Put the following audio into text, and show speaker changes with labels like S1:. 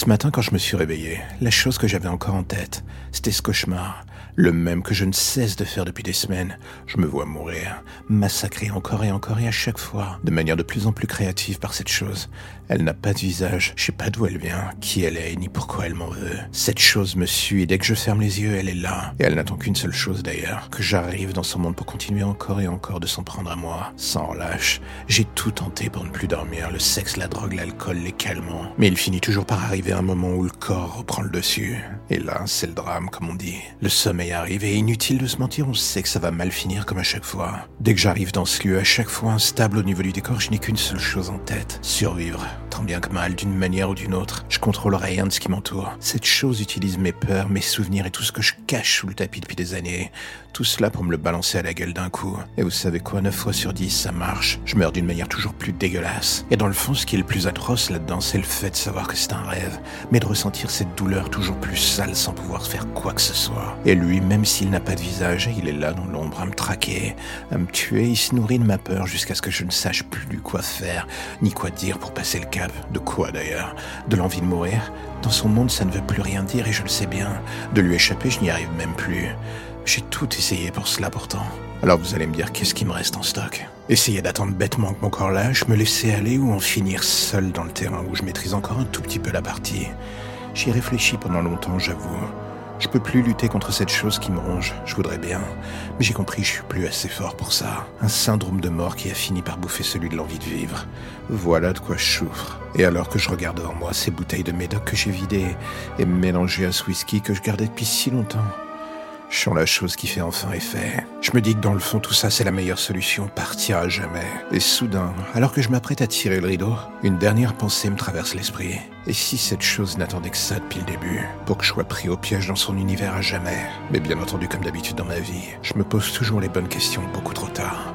S1: Ce matin, quand je me suis réveillé, la chose que j'avais encore en tête, c'était ce cauchemar, le même que je ne cesse de faire depuis des semaines. Je me vois mourir, massacré encore et encore et à chaque fois, de manière de plus en plus créative par cette chose. Elle n'a pas de visage, je sais pas d'où elle vient, qui elle est, ni pourquoi elle m'en veut. Cette chose me suit, dès que je ferme les yeux, elle est là. Et elle n'attend qu'une seule chose d'ailleurs, que j'arrive dans son monde pour continuer encore et encore de s'en prendre à moi, sans relâche. J'ai tout tenté pour ne plus dormir, le sexe, la drogue, l'alcool, les calmants. Mais il finit toujours par arriver un moment où le corps reprend le dessus. Et là, c'est le drame, comme on dit. Le sommeil arrive et inutile de se mentir, on sait que ça va mal finir comme à chaque fois. Dès que j'arrive dans ce lieu, à chaque fois instable au niveau du décor, je n'ai qu'une seule chose en tête, survivre tant bien que mal, d'une manière ou d'une autre. Je contrôle rien de ce qui m'entoure. Cette chose utilise mes peurs, mes souvenirs et tout ce que je cache sous le tapis depuis des années. Tout cela pour me le balancer à la gueule d'un coup. Et vous savez quoi, 9 fois sur 10, ça marche. Je meurs d'une manière toujours plus dégueulasse. Et dans le fond, ce qui est le plus atroce là-dedans, c'est le fait de savoir que c'est un rêve, mais de ressentir cette douleur toujours plus sale sans pouvoir faire quoi que ce soit. Et lui, même s'il n'a pas de visage, il est là dans l'ombre à me traquer, à me tuer, il se nourrit de ma peur jusqu'à ce que je ne sache plus quoi faire, ni quoi dire pour passer le cap. De quoi d'ailleurs? De l'envie de mourir? Dans son monde, ça ne veut plus rien dire et je le sais bien. De lui échapper, je n'y arrive même plus. J'ai tout essayé pour cela pourtant. Alors vous allez me dire qu'est-ce qui me reste en stock? Essayer d'attendre bêtement que mon corps lâche, me laisser aller ou en finir seul dans le terrain où je maîtrise encore un tout petit peu la partie? J'y réfléchis pendant longtemps, j'avoue. Je peux plus lutter contre cette chose qui me ronge, je voudrais bien, mais j'ai compris je suis plus assez fort pour ça. Un syndrome de mort qui a fini par bouffer celui de l'envie de vivre. Voilà de quoi je souffre. Et alors que je regarde devant moi ces bouteilles de médoc que j'ai vidées et mélangées à ce whisky que je gardais depuis si longtemps, je la chose qui fait enfin effet. Je me dis que dans le fond, tout ça, c'est la meilleure solution, partir à jamais. Et soudain, alors que je m'apprête à tirer le rideau, une dernière pensée me traverse l'esprit. Et si cette chose n'attendait que ça depuis le début, pour que je sois pris au piège dans son univers à jamais? Mais bien entendu, comme d'habitude dans ma vie, je me pose toujours les bonnes questions beaucoup trop tard.